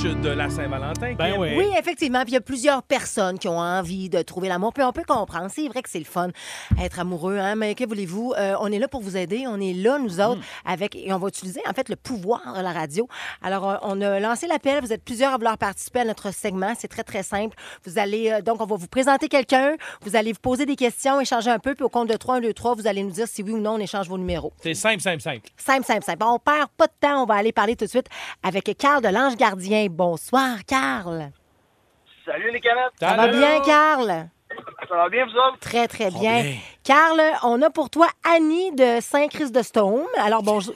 De la Saint-Valentin. Ben Kim. oui. Oui, effectivement. Puis il y a plusieurs personnes qui ont envie de trouver l'amour. Puis on peut comprendre. C'est vrai que c'est le fun être amoureux. Hein? Mais que voulez-vous? Euh, on est là pour vous aider. On est là, nous autres, avec. Et on va utiliser, en fait, le pouvoir de la radio. Alors, euh, on a lancé l'appel. Vous êtes plusieurs à vouloir participer à notre segment. C'est très, très simple. Vous allez. euh, donc, on va vous présenter quelqu'un. Vous allez vous poser des questions, échanger un peu. Puis au compte de 3, 1, 2, 3, vous allez nous dire si oui ou non on échange vos numéros. C'est simple, simple, simple. Simple, simple, simple. On perd pas de temps. On va aller parler tout de suite avec Carl de l'Ange Gardien. Bonsoir, Carl. Salut les canettes. Ça va bien, Carl? Ça va bien, vous autres? Très, très bien. Carl, on a pour toi Annie de Saint-Chrysostome. Alors, bonjour.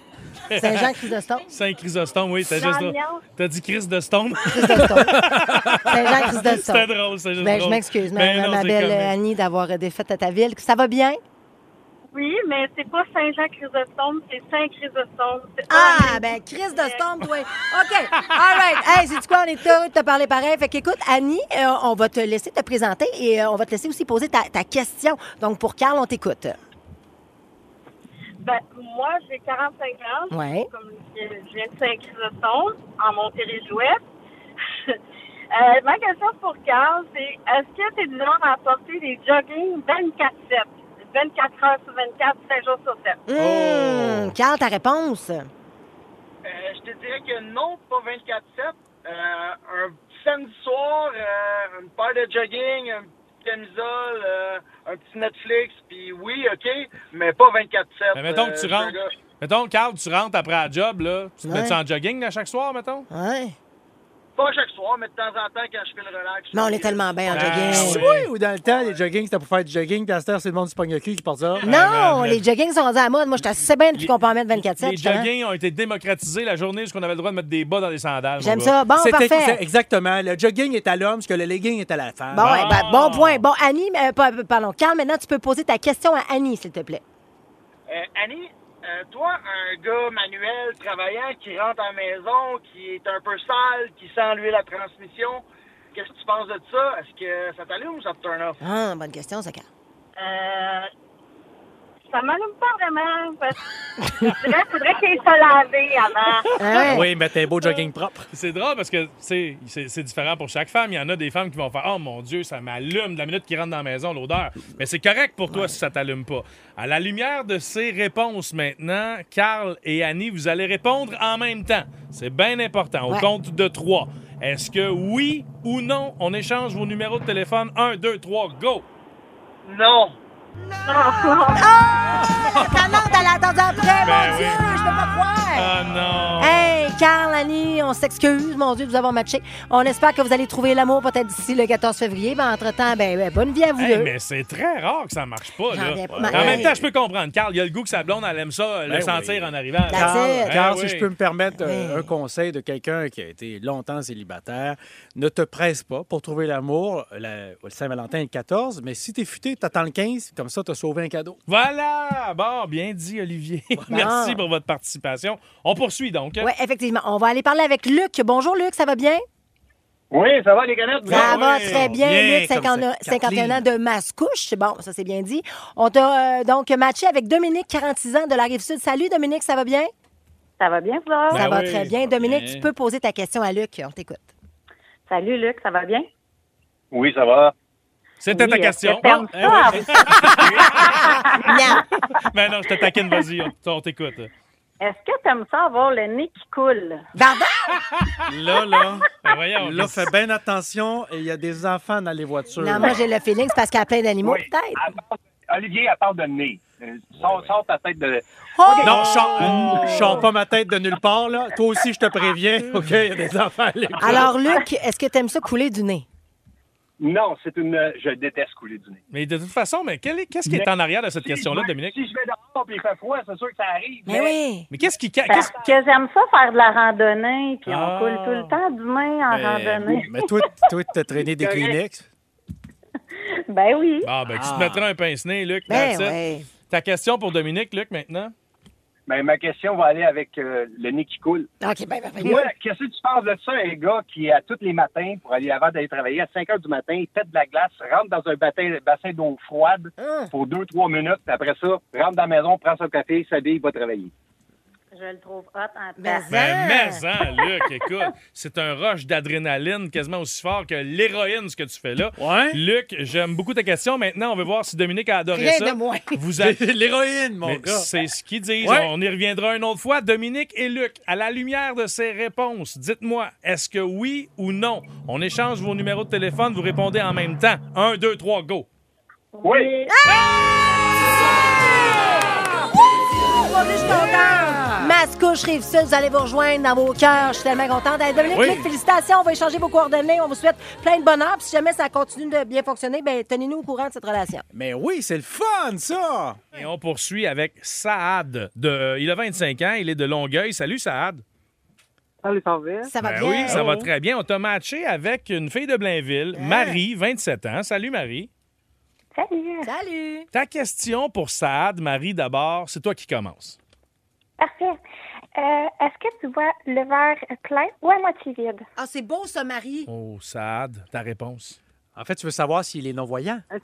Saint-Jean-Chrysostome. Saint-Chrysostome, oui, t'as juste. T'as dit Chrysostome? Chrysostome. Saint-Jean-Chrysostome. C'était drôle, c'est juste Ben, je drôle. m'excuse, ma, Ben ma- non, ma c'est belle. Annie, d'avoir défait à ta ville. Ça va bien? Oui, mais c'est pas Saint-Jean-Chrysostome, c'est Saint-Chrysostome. Ah, ben, Chrysostome, toi. OK. All right. Hey, c'est quoi? On est heureux de te parler pareil. Fait qu'écoute, Annie, euh, on va te laisser te présenter et euh, on va te laisser aussi poser ta, ta question. Donc, pour Carl, on t'écoute. Ben, moi, j'ai 45 ans. Ouais. Comme je viens de Saint-Chrysostome, en Montérégie-Ouest. Euh, ma question pour Carl, c'est est-ce que tu es du genre à porter des jogging 24-7? 24 heures sur 24, 5 jours sur 7. Hum, Carl, ta réponse? Euh, je te dirais que non, pas 24-7. Euh, un samedi soir, euh, une paire de jogging, un petit camisole, euh, un petit Netflix, puis oui, OK, mais pas 24-7. Mais mettons que tu Euh, rentres. Mettons, Carl, tu rentres après la job, là. Tu te Ouais. mets-tu en jogging à chaque soir, mettons? Ouais. Pas chaque soir, mais de temps en temps, quand je fais le relax. Mais on est tellement bien en Ah, jogging. oui. Oui, ou dans le temps, les jogging, c'était pour faire du jogging, à cette heure, c'est le monde du pogne qui porte ça. Non, les joggings sont rendus à la mode. Moi, je suis assez bien depuis qu'on peut en mettre 24-7. Les joggings ont été démocratisés la journée où on avait le droit de mettre des bas dans les sandales. J'aime ça. Bon, parfait. Exactement. Le jogging est à l'homme, ce que le legging est à la femme. Bon, ouais, ben, Ah. bon point. Bon, Annie, euh, pardon, Carl, maintenant, tu peux poser ta question à Annie, s'il te plaît. Euh, Annie, euh, toi, un gars manuel, travaillant, qui rentre à la maison, qui est un peu sale, qui sent lui la transmission, qu'est-ce que tu penses de ça? Est-ce que ça t'allume ou ça te turn off? Ah, bonne question, Carl. Euh, ça m'allume pas vraiment. Parce que je dirais qu'il faudrait qu'il soit lavé avant. Ah? Oui, mais t'es beau jogging propre. C'est drôle parce que tu sais, c'est c'est différent pour chaque femme. Il y en a des femmes qui vont faire Oh mon Dieu, ça m'allume de la minute qu'ils rentrent dans la maison, l'odeur. Mais c'est correct pour toi si ça t'allume pas. À la lumière de ces réponses maintenant, Carl et Annie, vous allez répondre en même temps. C'est bien important. Au Ouais. compte de trois. Est-ce que oui ou non, on échange vos numéros de téléphone? Un, deux, trois, go! Non! Talente, elle a attendu après, Ben mon oui. Dieu, je peux pas croire. Ah non! Hey, Carl, Annie, on s'excuse, mon Dieu, de vous avoir matché. On espère que vous allez trouver l'amour peut-être d'ici le 14 février. Ben, entre-temps, ben, ben, bonne vie à vous Hey, deux. mais c'est très rare que ça marche pas, J'en là. pas. En même temps, je peux comprendre. Carl, il y a le goût que sa blonde, elle aime ça, le Ben sentir oui. en arrivant. That's Carl. Ben Carl, oui. si je peux me permettre euh, Oui. un conseil de quelqu'un qui a été longtemps célibataire, ne te presse pas pour trouver l'amour. La- Le Saint-Valentin est le 14, mais si t'es futé, t'attends le 15, comme ça, t'as sauvé un cadeau. Voilà! Bon, bien dit, Olivier. Merci pour votre participation. On poursuit donc. Oui, effectivement. On va aller parler avec Luc. Bonjour, Luc, ça va bien? Oui, ça va, les canettes? Ça Ah va oui. très bien, Bien, Luc, comme 50 ça, 51 Kathleen. ans de Mascouche. Bon, ça c'est bien dit. On t'a euh, donc matché avec Dominique, 46 ans de la Rive-Sud. Salut Dominique, ça va bien? Ça va bien, Flore? ça Ben va oui, très bien. va Dominique, bien. tu peux poser ta question à Luc. On t'écoute. Salut, Luc, ça va bien? Oui, ça va. C'était Oui, ta question. que t'aimes Ah, ça? eh oui. Non. Ben non, je te taquine, vas-y, on, on t'écoute. Est-ce que t'aimes ça avoir le nez qui coule? Pardon? Là, là, Ben voyons. là, fais bien attention. Il y a des enfants dans les voitures. Non, moi j'ai le feeling, c'est parce qu'elle a plein d'animaux, Oui. peut-être. Olivier, elle parle de nez. Euh, Sors, sors ta tête de. Oh! Non, je sors- je sors pas ma tête de nulle part, là. Toi aussi, je te préviens, OK? Il y a des enfants à l'école. Alors, Luc, est-ce que tu aimes ça couler du nez? Non, c'est une. Je déteste couler du nez. Mais de toute façon, mais qu'est-ce qui est en arrière de cette question-là, Dominique? Si je vais dehors et il fait froid, c'est sûr que ça arrive. Mais oui. Mais qu'est-ce qui. qu'est-ce- Parce que j'aime ça faire de la randonnée, puis Ah. on coule tout le temps du nez en Mais, randonnée. mais toi, toi, t'as traîné des. Kleenex? Ben oui. Ah, ben, tu te Ah. mettras un pince-nez, Luc. Ben ouais. Ta question pour Dominique, Luc, maintenant? Ben, ma question va aller avec euh, le nez qui coule. OK, ben, ben, ben, Moi, qu'est-ce que tu penses de ça, un gars qui, à tous les matins, pour aller avant d'aller travailler, à 5 heures du matin, il pète de la glace, rentre dans un bassin, bassin d'eau froide Hum. pour 2-3 minutes, après ça, rentre dans la maison, prend son café, s'habille, va travailler? Je le trouve hot en Mais temps. Ben, Ah. mais, hein, Luc, écoute, c'est un rush d'adrénaline quasiment aussi fort que l'héroïne, ce que tu fais là. Ouais. Luc, j'aime beaucoup ta question. Maintenant, on veut voir si Dominique a adoré Rien ça. de moins. Vous avez- L'héroïne, mon Mais gars. C'est ce qu'ils disent. Ouais. On y reviendra une autre fois. Dominique et Luc, à la lumière de ces réponses, dites-moi, est-ce que oui ou non? On échange vos numéros de téléphone, vous répondez en même temps. Un, deux, trois, go. Oui! Je suis contente. Mascouche, Rive-Sud, vous allez vous rejoindre dans vos cœurs. Je suis tellement contente. Hey, Dominique, Oui. Luc, félicitations. On va échanger vos coordonnées. On vous souhaite plein de bonheur. Puis si jamais ça continue de bien fonctionner, ben tenez-nous au courant de cette relation. Mais oui, c'est le fun, ça! Et on poursuit avec Saad. De, il a 25 ans, il est de Longueuil. Salut, Saad. Salut, ça va? Ça va Ben bien? oui, ça va très bien. On t'a matché avec une fille de Blainville, Marie, 27 ans. Salut, Marie. Salut. Salut. Ta question pour Saad, Marie, d'abord, c'est toi qui commences. Parfait. Euh, Est-ce que tu vois le verre plein ou à moitié vide? Ah, c'est beau, ça, Marie. Oh, Saad, ta réponse. En fait, tu veux savoir s'il est non-voyant?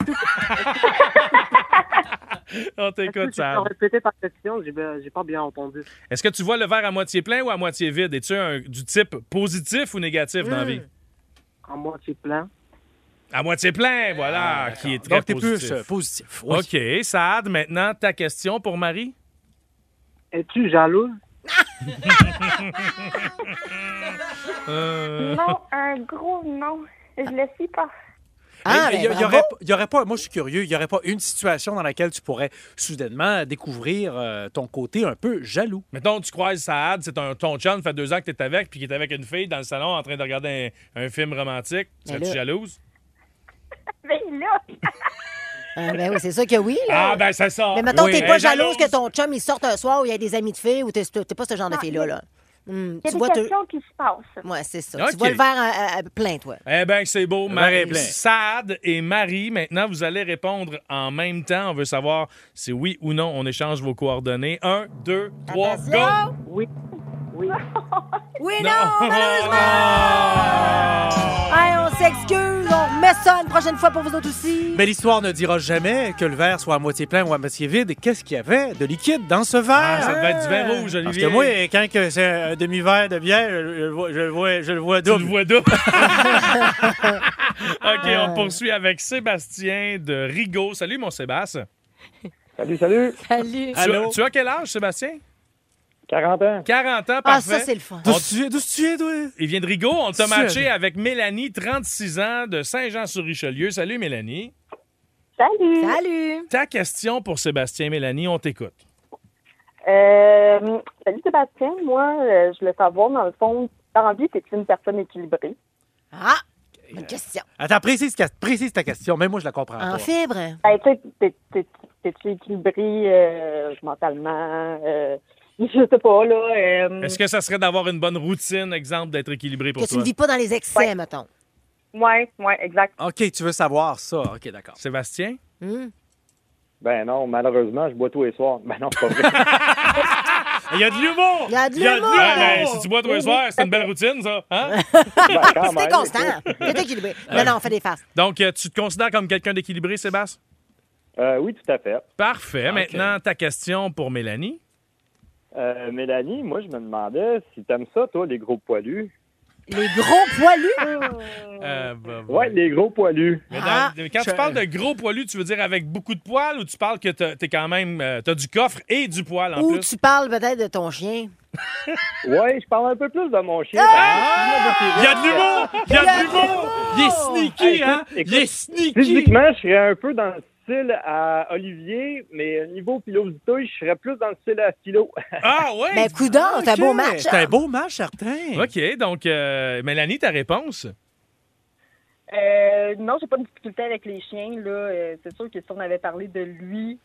On t'écoute, Saad. répéter ta question? J'ai j'ai pas bien entendu. Est-ce que tu vois le verre à moitié plein ou à moitié vide? Es-tu un- du type positif ou négatif dans la Hmm. vie? En moitié plein. À moitié plein, voilà, qui est très Donc, t'es positif. plus euh, positif. Oui. OK, Saad, maintenant, ta question pour Marie? Es-tu jaloux? Euh, Non, un gros non. Je le suis pas. Ah, il y, ben, aurait, il y aurait pas, moi je suis curieux, il n'y aurait pas une situation dans laquelle tu pourrais soudainement découvrir euh, ton côté un peu jaloux? Mettons, tu croises Saad, c'est ton, ton chum, fait deux ans que t'es avec, puis qu'il est avec une fille dans le salon en train de regarder un, un film romantique. Mais Serais-tu jalouse? Mais là, Ah, ben oui, c'est ça que oui. là. Ah, ben c'est ça. Mais mettons, Oui. t'es pas jalouse que ton chum, il sorte un soir où il y a des amis de filles ou t'es t'es pas ce genre de Non, fille-là. Là. Hum, il y a tu des vois, te- qui se passent. Ouais, c'est ça. Tu vois le verre euh, euh, plein, toi. Eh bien, c'est beau. Marie, plein. Saad et Marie, maintenant, vous allez répondre en même temps. On veut savoir si oui ou non on échange vos coordonnées. Un, deux, trois, go! Attention. Oui. Oui. Oui, non, malheureusement! Hey, on s'excuse, on remet ça une prochaine fois pour vous autres aussi. Mais l'histoire ne dira jamais que le verre soit à moitié plein ou à moitié vide. Et Qu'est-ce qu'il y avait de liquide dans ce verre? Ah, ça devait être du vin rouge, Parce Olivier. que moi, quand que c'est un demi-verre de bière, je, je le vois- je le vois, je le vois Tu le double. vois double. OK, on poursuit avec Sébastien de Rigaud. Salut, mon Sébastien. Salut, salut! Salut. Tu, Allô? tu as quel âge, Sébastien? 40 ans. 40 ans, Ah, parfait. ça, c'est le fun. D'où tu viens- d'où tu viens, toi? Il vient de Rigaud. On t'a matché avec Mélanie, 36 ans, de Saint-Jean-sur-Richelieu. Salut, Mélanie. Salut. Salut. Ta question pour Sébastien, Mélanie, on t'écoute. Euh, salut Sébastien. Moi, euh, je voulais savoir, dans le fond, dans vie, es une personne équilibrée? Ah, bonne question. Attends, précise, précise ta question. Même moi, je la comprends En pas. fibre. Ben, tu sais, t'es- t'es- t'es-tu équilibré euh, mentalement? Euh, je sais pas, là. euh, Est-ce que ça serait d'avoir une bonne routine, exemple, d'être équilibré pour Que tu toi? ne vis pas dans les excès, mettons. Ouais, ouais, exact. OK, tu veux savoir ça. OK, d'accord. Sébastien? Hum. Ben non, malheureusement, je bois tous les soirs. Ben non, c'est pas vrai. Il y a de l'humour! Il y a de l'humour! Ah, ben, si tu bois tous les soirs, c'est une belle routine, ça. Hein? Ben, C'était même, constant. T'es équilibré. Non, non, on fait des farces. Donc, euh, tu te considères comme quelqu'un d'équilibré, Sébastien? Euh, oui, tout à fait. Parfait. Ok. Maintenant, ta question pour Mélanie. Euh, Mélanie, moi, je me demandais si t'aimes ça, toi, les gros poilus. Les gros poilus? Euh, bah, bah. Ouais, les gros poilus. Mais dans- Ah, quand je- tu parles de gros poilus, tu veux dire avec beaucoup de poils ou tu parles que t'as- t'es quand même. euh, t'as du coffre et du poil en Ou plus? tu parles peut-être de ton chien. Ouais, je parle un peu plus de mon chien. Ah! Il y a de l'humour! Il y a de l'humour! Il est sneaky, hein? écoute, Il est sneaky! Physiquement, je serais un peu dans le style à Olivier, mais niveau pilosité, je serais plus dans le style à Philo. Ah, oui! Ben, coudon, c'est un beau match. C'est un hein? beau match, certain. OK, donc, euh, Mélanie, ta réponse? Euh, non, j'ai pas de difficulté avec les chiens. Là. Euh, c'est sûr que si on avait parlé de lui,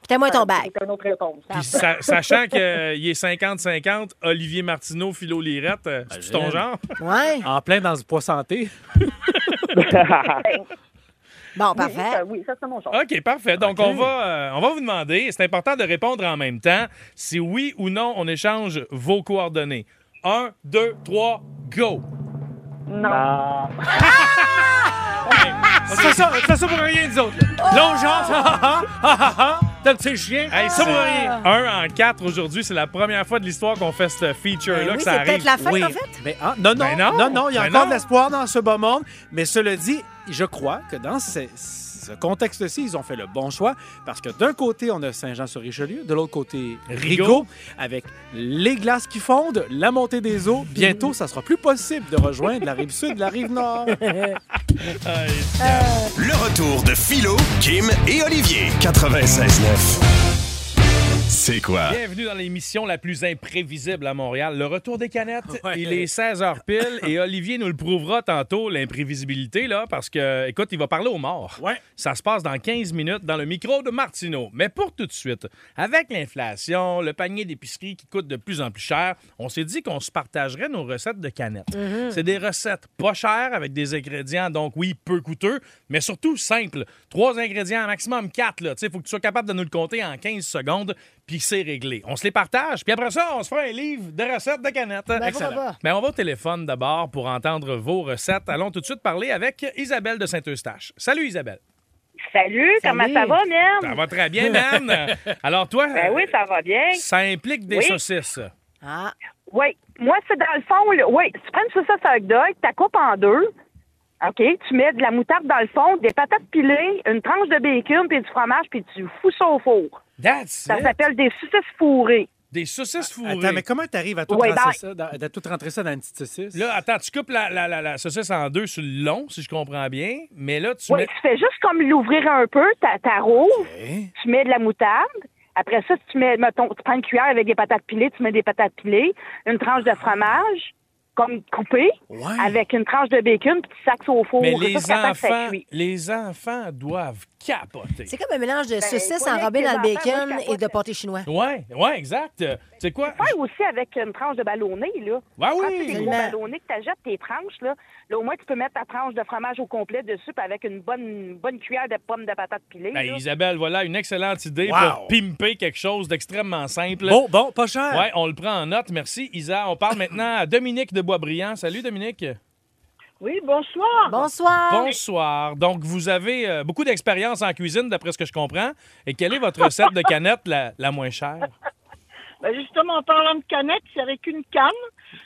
Putain-moi ton bac. c'est une autre réponse. Puis sa- sachant qu'il est 50-50, Olivier Martineau, Philo Lirette, euh, c'est ton genre? Ouais. En plein dans le poids santé. Bon, Oui, parfait. ça, oui, ça c'est mon genre. OK, parfait. Donc, on, va, euh, on va vous demander, c'est important de répondre en même temps, si oui ou non on échange vos coordonnées. Un, deux, trois, go! Non. On fait ça, on fait ça pour rien, nous autres. là. Genre, ah, ah, ah, ah, ah, t'as le petit chien. Hey, ça Ah. rien. Un en quatre aujourd'hui, c'est la première fois de l'histoire qu'on fait ce feature-là Ben oui, que c'est ça peut-être arrive. la fête, Oui, en fait. mais, ah, non, non, Ben non. non, non, il y a Ben encore non. de l'espoir dans ce beau monde. Mais cela dit, je crois que dans ce, ce contexte-ci, ils ont fait le bon choix parce que d'un côté, on a Saint-Jean-sur-Richelieu, de l'autre côté, Rigaud. Rigaud, avec les glaces qui fondent, la montée des eaux. Bientôt, ça sera plus possible de rejoindre la rive sud, la rive nord. Le retour de Philo, Kim et Olivier. 96.9. C'est quoi? Bienvenue dans l'émission la plus imprévisible à Montréal. Le retour des canettes, Ouais. il est 16h pile et Olivier nous le prouvera tantôt, l'imprévisibilité, là, parce que, écoute, il va parler aux morts. Ouais. Ça se passe dans 15 minutes dans le micro de Martineau. Mais pour tout de suite, avec l'inflation, le panier d'épicerie qui coûte de plus en plus cher, on s'est dit qu'on se partagerait nos recettes de canettes. C'est des recettes pas chères avec des ingrédients, donc oui, peu coûteux, mais surtout simples. Trois ingrédients, maximum quatre. Il faut que tu sois capable de nous le compter en 15 secondes, puis c'est réglé. On se les partage, puis après ça, on se fait un livre de recettes de canettes. Ben? Mais on va au téléphone d'abord pour entendre vos recettes. Allons tout de suite parler avec Isabelle de Saint-Eustache. Salut Isabelle. Salut, comment ça va, Merde? Ça va très bien, man. Alors toi, Ben oui, ça va bien. ça implique des Oui. saucisses. Ah, Oui, moi, c'est dans le fond, là. Oui, tu prends une saucisse hot dog, tu la coupes en deux. OK, tu mets de la moutarde dans le fond, des patates pilées, une tranche de bacon, puis du fromage, puis tu fous ça au four. That's Ça s'appelle des saucisses fourrées. Des saucisses fourrées. Attends, mais comment t'arrives à tout, Ouais, rentrer ben- ça dans, à tout rentrer ça dans une petite saucisse? Là, attends, tu coupes la, la, la, la saucisse en deux sur le long, si je comprends bien. Mais là, tu Oui, mets. tu fais juste comme l'ouvrir un peu, t'a- t'arroses, Hein? tu mets de la moutarde. Après ça, tu mets, mettons, tu prends une cuillère avec des patates pilées, tu mets des patates pilées, une tranche de fromage, comme coupée, Ouais. avec une tranche de bacon, puis tu sacs au four. Mais les ça enfants, les enfants doivent c'est comme un mélange de saucisses pas enrobées dans le moi, bacon et de pâté chinois. Ouais, ouais, exact. Tu sais quoi? Faire aussi avec une tranche de ballonné, là. Ah Quand oui! c'est des gros ballonnés que tu achètes tes tranches, là, là, au moins, tu peux mettre ta tranche de fromage au complet dessus, puis avec une bonne, une bonne cuillère de pommes de patates pilées. Ben. Isabelle, voilà une excellente idée Wow. pour pimper quelque chose d'extrêmement simple. Bon, bon, pas cher. Ouais, on le prend en note. Merci, Isa. On parle maintenant à Dominique de Boisbriand. Salut, Dominique. Oui, bonsoir. Bonsoir. Bonsoir. Donc, vous avez euh, beaucoup d'expérience en cuisine, d'après ce que je comprends. Et quelle est votre recette de canette la, la moins chère? Ben, justement, en parlant de canettes, c'est avec une canne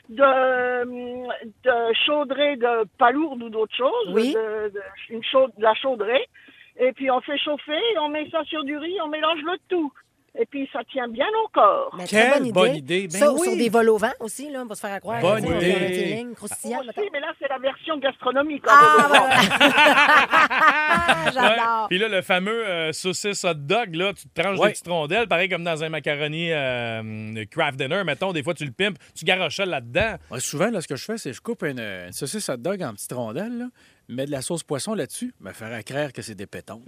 de, de chaudrée de palourde ou d'autres choses. Oui. De, de- une chaude, de la chaudrée. Et puis on fait chauffer, on met ça sur du riz, on mélange le tout. Et puis ça tient bien encore. Mais très Quelle bonne idée. bonne idée. Ben ça, oui. sur des vols au vent aussi, là, on va se faire croire. Bonne sais, idée. un petit ligne croustillant, Aussi, mais là, c'est la version gastronomique. Ah, voilà. Ouais. J'adore. Puis là, le fameux euh, saucisse hot dog, là, tu te tranches Ouais. des petites rondelles, pareil comme dans un macaroni euh, craft dinner, mettons, des fois tu le pimpes, tu garoches ça là-dedans. Ouais, souvent, là, ce que je fais, c'est que je coupe une, une saucisse hot dog en petites rondelles, là, mets de la sauce poisson là-dessus, me faire à craire que c'est des pétons.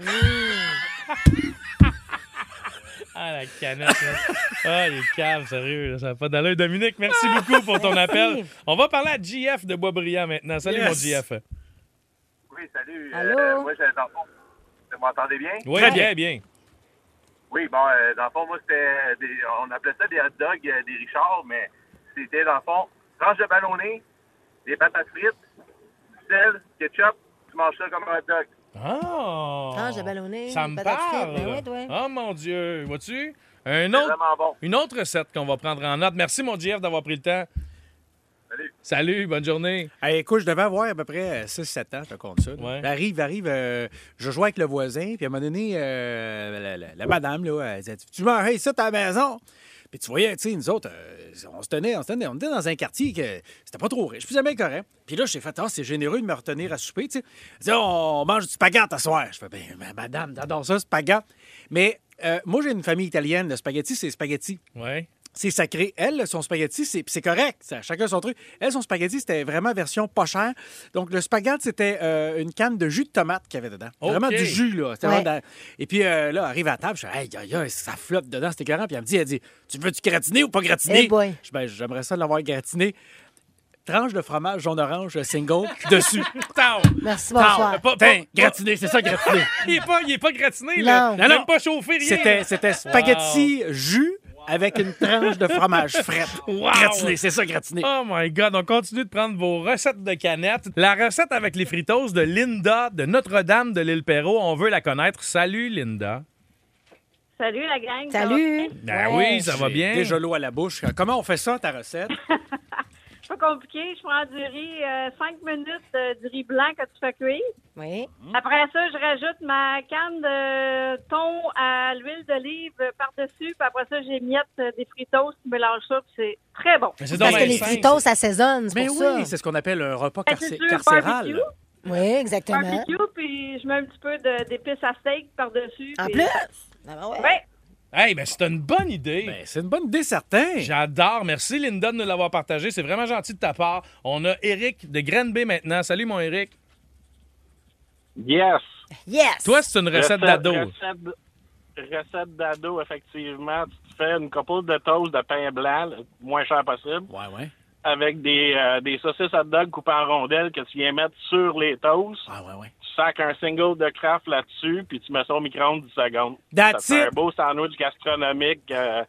Ah, la canette, là. Ah, les caves, sérieux, là, ça n'a pas d'allure. Dominique, merci beaucoup pour ton appel. On va parler à JF de Boisbriand maintenant. Salut, Yes. mon JF. Oui, salut. Allô? Euh, moi, j'ai- dans le fond, vous m'entendez bien? Oui, Très bien, bien. Oui, bon, euh, dans le fond, moi, c'était. des- on appelait ça des hot dogs, euh, des Richards, mais c'était, dans le fond, tranche de ballonné, des patates frites, du sel, ketchup, tu manges ça comme un hot dog. Ah! Tranche de ballonné, Ça me parle. ben ouais, toi. Oh, mon Dieu. Vois-tu? Un autre, vraiment bon. une autre recette qu'on va prendre en note. Merci, mon JF, d'avoir pris le temps. Salut. Salut, bonne journée. Hey, écoute, je devais avoir à peu près 6-7 ans, je te compte ça. Ouais. Arrive, arrive, euh, je jouais avec le voisin, puis à un moment donné, euh, la, la- la madame, là, elle disait Tu hey, ça à la maison Puis tu voyais, tu sais, nous autres, euh, on se tenait, on se tenait, on était dans un quartier que c'était pas trop riche, puis bien correct. Puis là, j'ai fait Ah, c'est généreux de me retenir à souper, tu sais. Dit On mange du spaghetti à soir. Je fais Ben, ma- madame, j'adore ça, spaghetti. Mais euh, moi, j'ai une famille italienne, le spaghetti, c'est spaghetti. Ouais. C'est sacré. Elle, son spaghetti, c'est correct. Ça, chacun son truc. Elle, son spaghetti, c'était vraiment version pas chère. Donc, le spaghetti, c'était euh, une canne de jus de tomate qu'il y avait dedans. Vraiment du jus, là. Ouais. vraiment Et puis, euh, là, arrive à la table, je dis, hey, aïe, aïe, ça flotte dedans, c'était écœurant. Puis elle me dit, elle dit, tu veux-tu gratiner ou pas gratiner? Eh boy. Je dis, ben, j'aimerais ça l'avoir gratiné. Tranche de fromage jaune-orange single dessus. Tao. Merci, bonsoir. Pas- pas- gratiné, c'est ça, gratiné. Il est pas, il est pas gratiné, là. Non. Non, Même non. pas chauffé, rien. C'était, c'était spaghetti jus avec une tranche de fromage. Wow. Gratiné, c'est ça, gratiné. Oh my God, on continue de prendre vos recettes de canettes. La recette avec les fritos de Linda de Notre-Dame de l'île Perrault, on veut la connaître. Salut Linda. Salut la gang. Salut. Ben Ouais. oui, ça va bien. Déjà l'eau à la bouche. Comment on fait ça, ta recette? Pas compliqué. Je prends du riz, 5 minutes euh, du riz blanc que tu fais cuire. Oui. Après ça, je rajoute ma canne de thon à l'huile d'olive par-dessus. Puis après ça, j'émiette euh, des fritos, je mélange ça, puis c'est très bon. Mais c'est Parce que les fritos, ça saisonne, c'est Mais pour oui, ça. c'est ce qu'on appelle un repas Ben, carcé- c'est sûr, carcéral. barbecue. Oui, exactement. Barbecue, puis je mets un petit peu de- d'épices à steak par-dessus. En puis- plus? Ah ben ouais. Ouais. Hey, ben c'est une bonne idée. Ben, c'est une bonne idée, certain. J'adore. Merci, Linda, de nous l'avoir partagé. C'est vraiment gentil de ta part. On a Eric de Granby maintenant. Salut, mon Eric. Yes. Yes! Toi, c'est une recette d'ado. Recette, recette d'ado, effectivement. Tu te fais une couple de toast de pain blanc, le moins cher possible, Ouais, ouais. avec des, euh, des saucisses hot dog coupées en rondelles que tu viens mettre sur les toasts. Ah, ouais, ouais. Tu sacs un single de craft là-dessus, puis tu mets ça au micro-ondes 10 secondes. That's ça fait it. un beau sandwich gastronomique euh,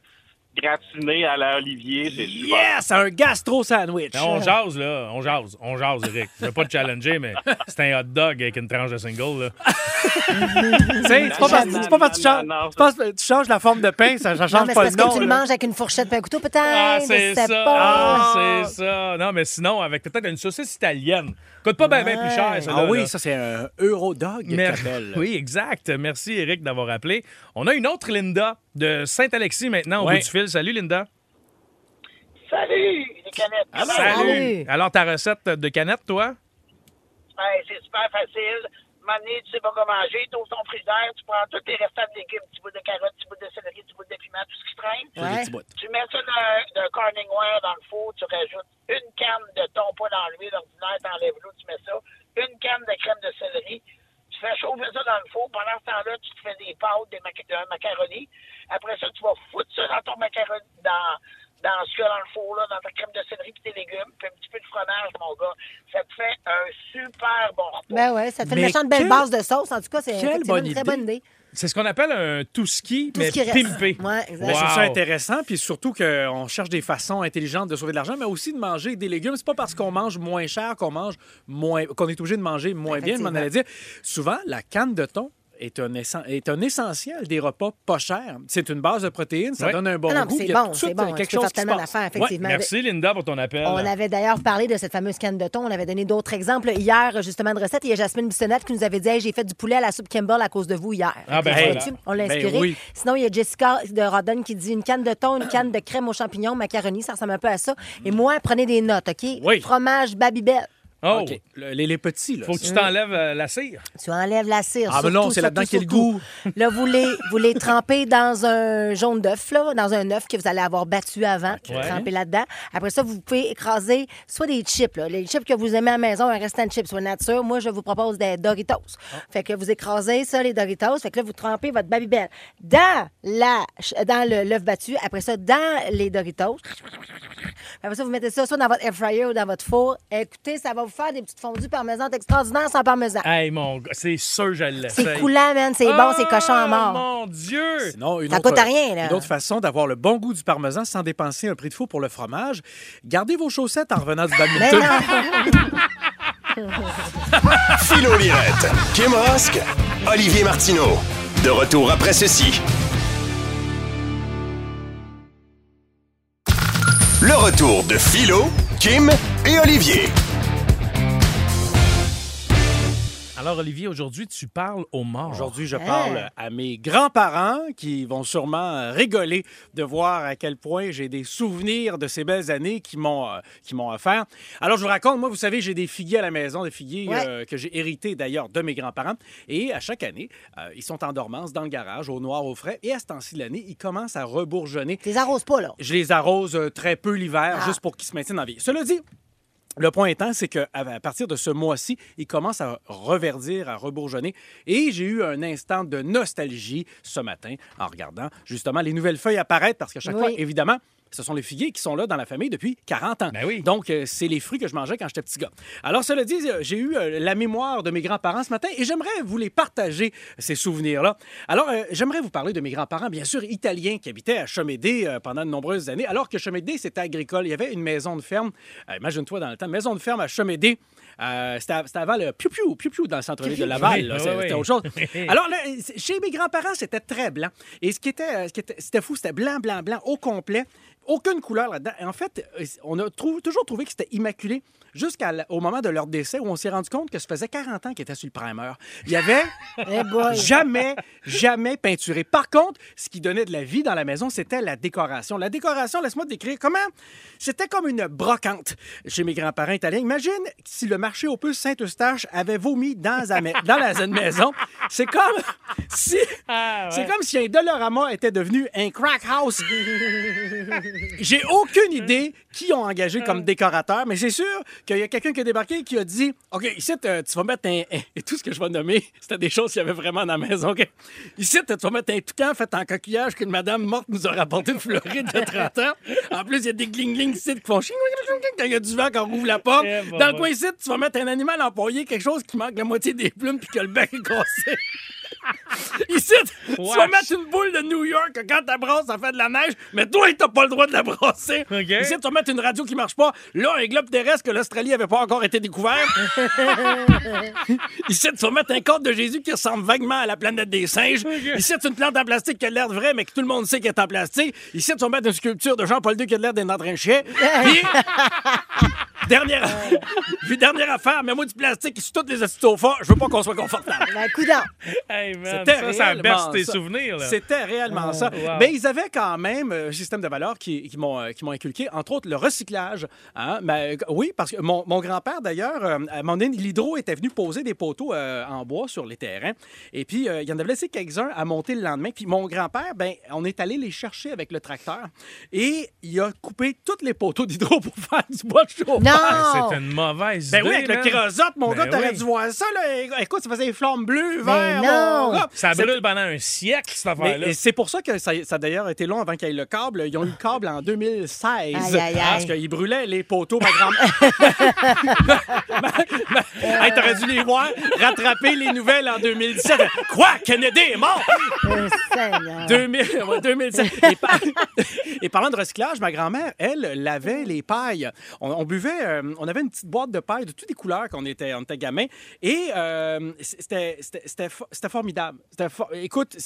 gratiné à la Olivier. C'est super. Yes! Un gastro sandwich. Ben, on jase, là. On jase. On jase, Eric. Je veux pas te challenger, mais c'est un hot dog avec une tranche de single, là. Tu sais, c'est pas parce parce que tu changes, Non, non, pas parce que tu changes la forme de pain, ça, ça Non, change mais c'est pas parce le que nom. tu le manges avec une fourchette et un couteau, peut-être. Ah, c'est ça. pas. Ah, c'est ça. Non, mais sinon, avec peut-être une saucisse italienne. Coûte pas bien, bien plus cher, ça. Ah oui, ça, c'est un Eurodog. Oui, exact. Merci, Eric, d'avoir appelé. On a une autre Linda de Saint-Alexis maintenant au Ouais. bout du fil. Salut, Linda. Salut, les canettes. Salut. Alors, ta recette de canette, toi? C'est super facile. Mané, tu sais pas quoi manger, tu ouvres ton frigidaire, tu prends tous les restants de légumes, petit bout de carottes, petit bout de céleri, petit bout de piment, tout ce qui traîne. Bouts. Tu mets ça dans, un corning wire dans le four, tu rajoutes une canne de thon, pas dans l'huile ordinaire, t'enlèves l'eau, tu mets ça, une canne de crème de céleri, tu fais chauffer ça dans le four. Pendant ce temps-là, tu te fais des pâtes, des maca- d'un macaroni. Après ça, tu vas foutre ça dans ton macaroni, dans, dans ce qu'il y a dans le four, là, dans ta crème de céleri puis tes légumes, puis un petit peu de fromage, mon gars. Ça te fait un super bon repas. Ben ouais, ça te fait une méchante belle base de sauce. En tout cas, c'est une très idée. bonne idée. C'est ce qu'on appelle un tout ski, Tout mais ce qui reste. pimpé. Ouais, exact. Ben, Je trouve ça Wow. intéressant, puis surtout qu'on cherche des façons intelligentes de sauver de l'argent, mais aussi de manger des légumes. C'est pas parce qu'on mange moins cher qu'on mange moins, qu'on est obligé de manger moins bien. Je m'en allais dire. Souvent, la canne de thon est un, essen- est un essentiel des repas pas chers. C'est une base de protéines, ça Ouais. donne un bon Ah non, goût. c'est il y a bon, c'est bon. Tu quelque chose tellement d'affaires, effectivement. Merci, Linda, pour ton appel. On avait d'ailleurs parlé de cette fameuse canne de thon. On avait donné d'autres exemples hier, justement, de recettes. Il y a Jasmine Bissonnette qui nous avait dit Hey, J'ai fait du poulet à la soupe Kimball à cause de vous hier. Ah, ben vois-tu, On l'a Ben inspiré. oui. Sinon, il y a Jessica de Rodden qui dit Une canne de thon, une canne de crème aux champignons, macaroni. Ça ressemble un peu à ça. Et moi, prenez des notes, OK? Oui. Fromage Babybel. Oh, OK. Le- les, les petits, là. faut que tu t'enlèves euh, la cire. Tu enlèves la cire. Ah, mais surtout, non, c'est là-dedans surtout, qu'il y a le surtout. Là, vous les, vous les trempez dans un jaune d'œuf, là, dans un œuf que vous allez avoir battu avant. Ouais. Trempez là-dedans. Après ça, vous pouvez écraser soit des chips, là, les chips que vous aimez à la maison, un restant de chips, soit nature. Moi, je vous propose des Doritos. Ah. Fait que vous écrasez ça, les Doritos. Fait que là, vous trempez votre Babybel dans la, dans le- l'œuf battu. Après ça, dans les Doritos. Après ça, vous mettez ça soit dans votre air fryer ou dans votre four. Écoutez, ça va vous faire des petites fondues parmesan extraordinaires sans parmesan. Hey, mon gars, c'est sûr, je l'essaye. C'est coulant, man. C'est bon, c'est cochon à Oh, mort. mon Dieu! Sinon, une Ça autre, coûte rien, là. Une autre façon d'avoir le bon goût du parmesan sans dépenser un prix de fou pour le fromage, gardez vos chaussettes en revenant du badminton. non. Philo Lirette, Kim Rosk, Olivier Martineau. De retour après ceci. Le retour de Philo, Kim et Olivier. Alors, Olivier, aujourd'hui, tu parles aux morts. Aujourd'hui, je Hein? parle à mes grands-parents qui vont sûrement euh, rigoler de voir à quel point j'ai des souvenirs de ces belles années qui m'ont euh, qui m'ont offert. Alors, je vous raconte, moi, vous savez, j'ai des figuiers à la maison, des figuiers Ouais. euh, que j'ai hérités d'ailleurs de mes grands-parents. Et à chaque année, euh, ils sont en dormance dans le garage, au noir, au frais. Et à ce temps-ci de l'année, ils commencent à rebourgeonner. Tu les arroses pas, là. Je les arrose très peu l'hiver, Ah. juste pour qu'ils se maintiennent en vie. Cela dit, le point étant, c'est qu'à à partir de ce mois-ci, ils commencent à reverdir, à rebourgeonner. Et j'ai eu un instant de nostalgie ce matin en regardant justement les nouvelles feuilles apparaître parce qu'à chaque Oui. fois, évidemment, ce sont les figuiers qui sont là dans la famille depuis 40 ans. Ben oui. Donc, euh, c'est les fruits que je mangeais quand j'étais petit gars. Alors, cela dit, euh, j'ai eu euh, la mémoire de mes grands-parents ce matin et j'aimerais vous les partager, ces souvenirs-là. Alors, euh, j'aimerais vous parler de mes grands-parents, bien sûr, italiens, qui habitaient à Chemédé euh, pendant de nombreuses années, alors que Chemédé, c'était agricole. Il y avait une maison de ferme, imagine-toi dans le temps, maison de ferme à Chemédé. Euh, c'était avant le piou-piou, piou-piou dans le centre-ville de Laval. Oui, oui. C'était autre chose. Alors, là, chez mes grands-parents, c'était très blanc. Et ce qui était, euh, ce qui était, c'était fou, c'était blanc, blanc, blanc, au complet. Aucune couleur là-dedans. En fait, euh, on a trou- toujours trouvé que c'était immaculé jusqu'au moment de leur décès où on s'est rendu compte que ça faisait 40 ans qu'ils étaient sur le primer. Il y avait Eh jamais, jamais peinturé. Par contre, ce qui donnait de la vie dans la maison, c'était la décoration. La décoration, laisse-moi te décrire comment. C'était comme une brocante chez mes grands-parents italiens. Imagine si le marché aux puces Saint-Eustache avait vomi dans la, dans la maison. C'est comme si. Ah, C'est comme si un Dollarama était devenu un crack house. J'ai aucune idée qui ont engagé comme décorateur, mais c'est sûr qu'il y a quelqu'un qui a débarqué et qui a dit OK, ici, tu tu vas mettre un. Et tout ce que je vais nommer, c'était des choses qu'il y avait vraiment dans la maison. OK? Ici, tu vas mettre un toucan fait en coquillage qu'une madame morte nous a rapporté de Floride il y a 30 ans. En plus, il y a des gling-gling ici qui font ching quand il y a du vent quand on ouvre la porte. Eh, Dans le coin ici, tu vas mettre un animal empaillé, quelque chose qui manque la moitié des plumes puis que le bec est cassé. Ici, tu vas mettre une boule de New York que quand tu brasses, ça fait de la neige, mais toi, t'as pas le droit de la brasser. OK. Ici, tu vas mettre une radio qui marche pas. Là, un globe terrestre que l'Australie avait pas encore été découvert. Ici, tu vas mettre un corps de Jésus qui ressemble vaguement à la planète des singes. Ici, c'est une plante en plastique qui a l'air de vrai, mais que tout le monde sait qu'elle est en plastique. Ici, tu vas mettre une sculpture de Jean-Paul II qui a l'air d'être en train de chier. Puis, dernière... Puis, dernière affaire, mets-moi du plastique sur toutes les sofas. Je veux pas qu'on soit confortable. Ben. Hey, man, C'était ça, ça réellement berce tes ça. souvenirs. Là. C'était réellement ça. wow. Mais ils avaient quand même euh, un système de valeurs qui, qui m'ont euh, qui m'ont inculqué, entre autres le recyclage. hein. Ben, euh, oui, parce que mon, mon grand-père, d'ailleurs, euh, à un moment donné, l'hydro était venu poser des poteaux euh, en bois sur les terrains. Et puis, euh, il y en avait laissé quelques-uns à monter le lendemain. Puis mon grand-père, ben, on est allé les chercher avec le tracteur. Et il a coupé tous les poteaux d'hydro pour faire du bois de chauffage. Non! C'est une mauvaise Ben idée. oui, avec le man. kérosote, mon Ben gars, t'aurais oui. dû voir ça. Là. Écoute, ça faisait des flammes bleues, vertes. non! Ça brûle pendant un siècle, cette affaire-là. et c'est pour ça que ça, ça a d'ailleurs été long avant qu'il y ait le câble. Ils ont eu le câble en 2016. Aïe, aïe, aïe. Parce qu'ils brûlaient les poteaux. Ma grand-mère. hey, t'aurais dû les voir rattraper les nouvelles en 2017. Quoi? Kennedy est mort! Euh, Seigneur. 2000, ouais, 2007. Et, par- et parlant de recyclage, ma grand-mère, elle, lavait les pailles. On, on buvait, euh, on avait une petite boîte de pailles de toutes les couleurs quand on était, on était gamin. Et euh, c'était c'était- c'était fo- c'était formidable. For- Écoute,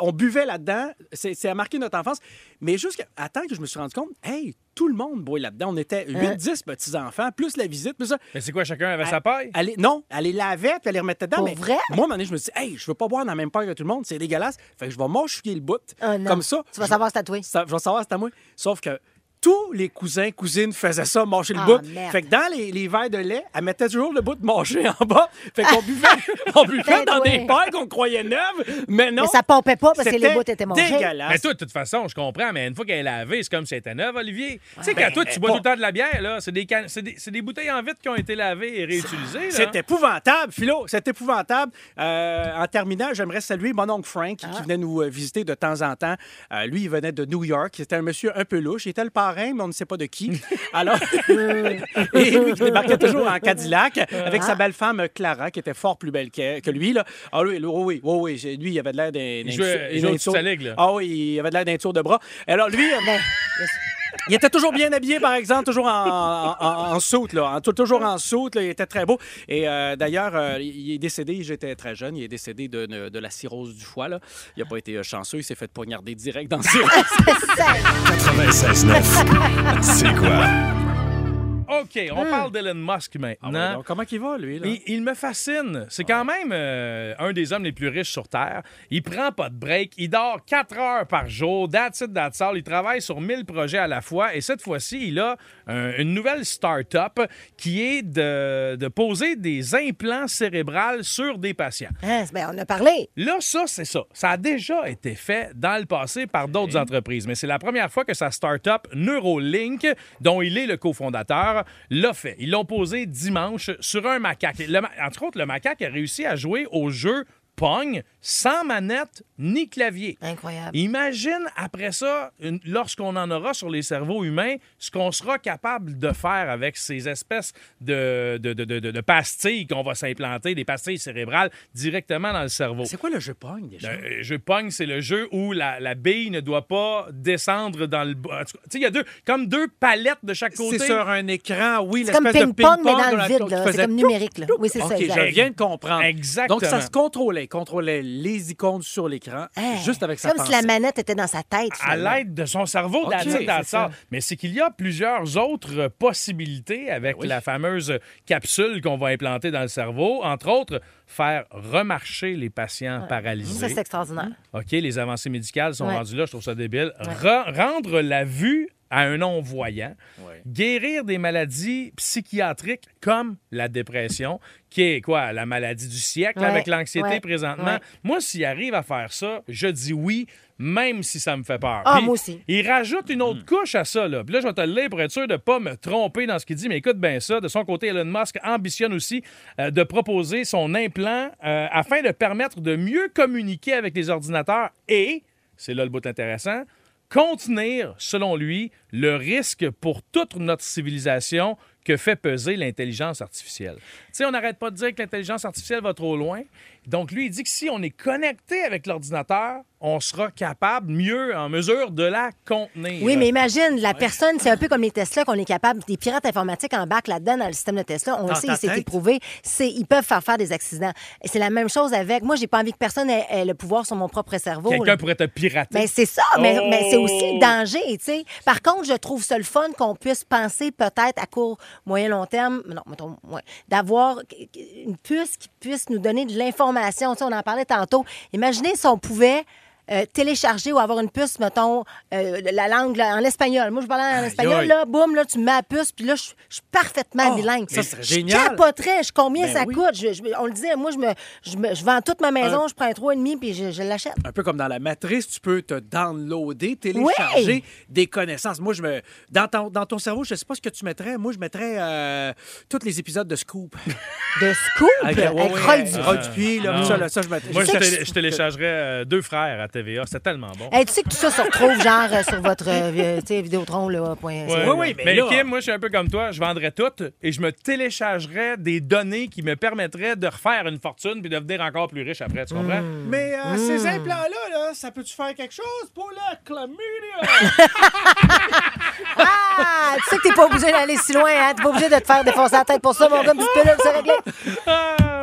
on buvait là-dedans. C'est c'est a marqué notre enfance. Mais jusqu'à à temps que je me suis rendu compte, hey, tout le monde boit là-dedans. On était 8-10 petits-enfants, plus la visite, plus ça. Mais c'est quoi, chacun avait Elle- sa paille? elle non, elle les lavait puis elle les remettait dedans. Pour mais vrai? Moi, à un moment donné, je me suis dit, hey, je veux pas boire dans la même paille que tout le monde, c'est dégueulasse. Fait que je vais m'enchouiller le bout. Non. Comme ça. Tu vas je- savoir c'est à toi. ça- je vais savoir c'est à moi. Sauf que tous les cousins, cousines faisaient ça, mâcher le Ah, bout. merde. Fait que dans les, les verres de lait, elle mettait toujours le bout de mâcher en bas. Fait qu'on buvait, on buvait Ben dans des pailles qu'on croyait neuves, mais non. Mais ça pompait pas parce que les c'était bouts étaient mangés. dégueulasse. Mais toi, de toute façon, je comprends, mais une fois qu'elle est lavée, c'est comme si elle était neuve, Olivier. Tu sais, Ben, quand toi, tu bois pas- tout le temps de la bière, là, c'est des, can- c'est des, c'est des bouteilles en vitre qui ont été lavées et réutilisées. là. C'est épouvantable, Philo. C'est épouvantable. Euh, en terminant, j'aimerais saluer mon oncle Frank Ah. qui venait nous euh, visiter de temps en temps. Euh, lui, il venait de New York. C'était un monsieur un peu louche. Il était le parrain, mais on ne sait pas de qui. Alors, et lui qui débarquait toujours en Cadillac avec Ah. sa belle-femme Clara, qui était fort plus belle que, que lui. Là. Ah oui, oui, oui, oui, oui. Lui, il avait l'air d'un... jouait- il jouait tour- Titanic, là. Ah oui, il avait l'air d'un tour de bras. Alors lui... euh, Ben, il était toujours bien habillé, par exemple, toujours en, en, en- en soute, là. En- toujours en soute, là. Il était très beau. Et euh, d'ailleurs, euh, il est décédé, j'étais très jeune, il est décédé de, de- de la cirrhose du foie, là. Il n'a pas été euh, chanceux, il s'est fait poignarder direct dans le cirrhose. C'est quoi? OK, on parle d'Elon Musk Ah ouais, maintenant. donc, comment il va, lui? Là? Il, il me fascine. C'est quand même euh, un des hommes les plus riches sur Terre. Il prend pas de break. Il dort 4 heures par jour. That's it, that's all. Il travaille sur 1000 projets à la fois. Et cette fois-ci, il a un- une nouvelle start-up qui est de, de poser des implants cérébrales sur des patients. Hein, c'est- ben, on a parlé. Là, ça, c'est ça. Ça a déjà été fait dans le passé par d'autres entreprises, mais c'est la première fois que sa start-up Neuralink, dont il est le cofondateur, l'a fait. Ils l'ont posé dimanche sur un macaque. Le entre autres, le macaque a réussi à jouer au jeu Pong sans manette ni clavier. Incroyable. Imagine après ça, lorsqu'on en aura sur les cerveaux humains, ce qu'on sera capable de faire avec ces espèces de, de, de- de- de- pastilles qu'on va s'implanter, des pastilles cérébrales directement dans le cerveau. C'est quoi le jeu pogne, déjà? Le jeu Pong, c'est le jeu où la, la bille ne doit pas descendre dans le Tu sais, il y a deux, comme deux palettes de chaque côté. C'est sur un écran, oui, C'est comme l'espèce de ping-pong, mais dans le vide. C'est comme numérique. Là. Oui, c'est ça. Exact. je viens de comprendre. Exactement. Donc, ça se contrôlait. Contrôlait les icônes sur l'écran, Hein, juste avec sa Comme si la manette était dans sa tête. à l'aide de son cerveau OK, that's it, that's c'est ça. Mais c'est qu'il y a plusieurs autres possibilités avec Ben oui. la fameuse capsule qu'on va implanter dans le cerveau. Entre autres, faire remarcher les patients Ça, paralysés. c'est extraordinaire. OK, les avancées médicales sont Ouais. rendues là, je trouve ça débile. Rendre la vue à un non-voyant, Ouais. guérir des maladies psychiatriques comme la dépression, qui est quoi, la maladie du siècle Ouais, avec l'anxiété ouais, présentement. ouais. Moi, s'il arrive à faire ça, je dis oui, même si ça me fait peur. Ah, Puis, moi aussi. Il rajoute une autre couche à ça. Là. Puis là, je vais te le lire pour être sûr de ne pas me tromper dans ce qu'il dit. Mais écoute bien ça. De son côté, Elon Musk ambitionne aussi euh, de proposer son implant euh, afin de permettre de mieux communiquer avec les ordinateurs et, c'est là le bout intéressant, contenir, selon lui, le risque pour toute notre civilisation que fait peser l'intelligence artificielle. Tu sais, on n'arrête pas de dire que l'intelligence artificielle va trop loin. Donc, lui, il dit que si on est connecté avec l'ordinateur, on sera capable, mieux en mesure de la contenir. Oui, mais imagine, la personne, c'est un peu comme les Tesla qu'on est capable, des pirates informatiques en bac là-dedans dans le système de Tesla. On Dans le sait, tête? éprouvé. C'est, ils peuvent faire faire des accidents. C'est la même chose avec. Moi, j'ai pas envie que personne ait, ait le pouvoir sur mon propre cerveau. Quelqu'un pourrait te pirater. Ben, c'est ça, mais, Oh! mais c'est aussi le danger, tu sais. Par contre, je trouve ça le fun qu'on puisse penser peut-être à court, moyen, long terme, non, mettons, d'avoir une puce qui puisse nous donner de l'information. On en parlait tantôt. Imaginez si on pouvait euh, télécharger ou avoir une puce, mettons, euh, la langue là, en espagnol. Moi, je parle en espagnol, là, boum, là, tu me mets la puce, puis là, je je suis parfaitement Oh, bilingue. ça serait Je génial. capoterais. Je- combien Ben ça oui. coûte? Je- je- on le disait, moi, je, me, je, me- je vends toute ma maison, je prends un 3,5 puis je, je l'achète. Un peu comme dans la matrice, tu peux te downloader, télécharger Oui. des connaissances. Moi, je me dans ton, dans ton cerveau, je sais pas ce que tu mettrais. Moi, je mettrais euh, tous les épisodes de Scoop. De scoop? Avec, ouais, ouais, Roy Dupuis. Roy Dupuis, là, ça, là, ça, je mettrais. Moi, je, je- je téléchargerais euh, deux frères à TVA. C'est tellement bon. Hey, tu sais que tout ça se retrouve genre euh, sur votre euh, tu sais, Vidéotron là, point. Ouais. Oui, oui, mais mais là- Kim, moi, je suis un peu comme toi. Je vendrais tout et je me téléchargerais des données qui me permettraient de refaire une fortune puis de devenir encore plus riche après. Tu comprends? Mais euh, ces Hmm. implants-là, là, ça peut-tu faire quelque chose pour la chlamydia? Ah, tu sais que t'es pas obligé d'aller si loin, hein? T'es pas obligé de te faire défoncer la tête pour ça, mon gars, une petite pilule, c'est réglé.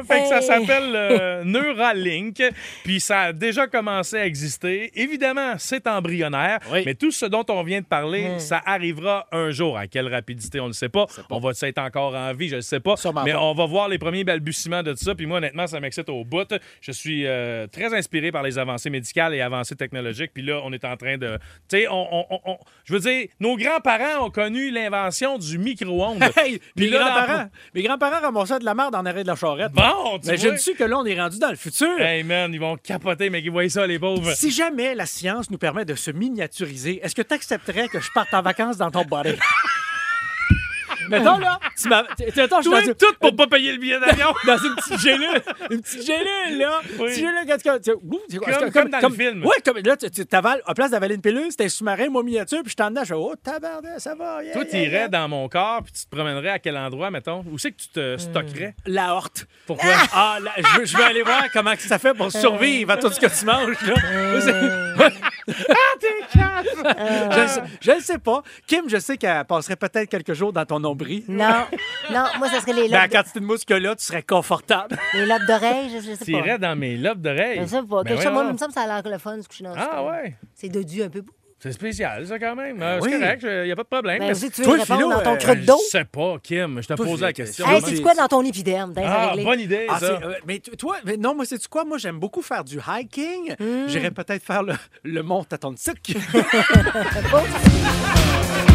Fait que ça Hey. s'appelle euh, Neuralink, puis ça a déjà commencé à exister. Évidemment, c'est embryonnaire, Oui. mais tout ce dont on vient de parler, Hmm. ça arrivera un jour. À quelle rapidité, on ne le sait pas. On va être encore en vie, je ne sais pas. Sûrement mais pas. on va voir les premiers balbutiements de ça. Puis moi, honnêtement, ça m'excite au bout. Je suis euh, très inspiré par les avancées médicales et avancées technologiques. Puis là, on est en train de... Tu sais, on, on- on- on- je veux dire, nos grands-parents ont connu l'invention du micro-ondes. Hey, Puis mes grands-parents, mes grands-parents ramassaient de la merde en arrêt de la charrette. Bon, tu Mais je suis que là, on est rendu dans le futur. Hey man, ils vont capoter, mais ils voient ça, les pauvres. Si jamais la science nous permet de se miniaturiser, est-ce que tu accepterais que je parte en vacances dans ton body? Mettons, là, tu m'as. Attends, je suis tout pour pas payer le billet d'avion. dans une petite gélule. Une petite gélule, là. Une petite gélule, quand tu- Comme- comme dans le film. Ouais, comme là, tu t'avales, à place d'avaler une pilule, c'était un sous-marin, moi miniature, puis je t'en je fais, oh, tabarnak, ça va. yeah, Toi, tu irais yeah. dans mon corps, puis tu te promènerais à quel endroit, mettons? Où c'est que tu te stockerais? La horte. Pourquoi? Ah, là, je, veux, je veux aller voir comment ça fait pour survivre à tout ce que tu manges, là. je, ne sais- je ne sais pas. Kim, je sais qu'elle passerait peut-être quelques jours dans ton nombril. Non, non, moi, ça serait les Mais à la lobes, quantité de mousse que là, tu serais confortable. de- les lobes d'oreilles, je, je sais Tu pas. irais dans mes lobes d'oreilles. Je sais pas. Ben Quelque chose, moi, il me semble que ça a l'air le fun, se coucher dans Ah ouais? C'est dodu un peu. C'est spécial, ça, quand même. Euh, oui. C'est correct, il n'y a pas de problème. Ben, Mais aussi, tu veux toi, répondre Philo, dans ton euh, creux de je sais pas, Kim. Je posé je- la question. Hey, c'est- quoi dans ton épiderme? Ah, bonne idée, Ah, ça. c'est- euh, mais toi, mais non, moi, c'est quoi? Moi, j'aime beaucoup faire du hiking. Hmm. J'irais peut-être faire le, le mont Tatonsuc. Pas-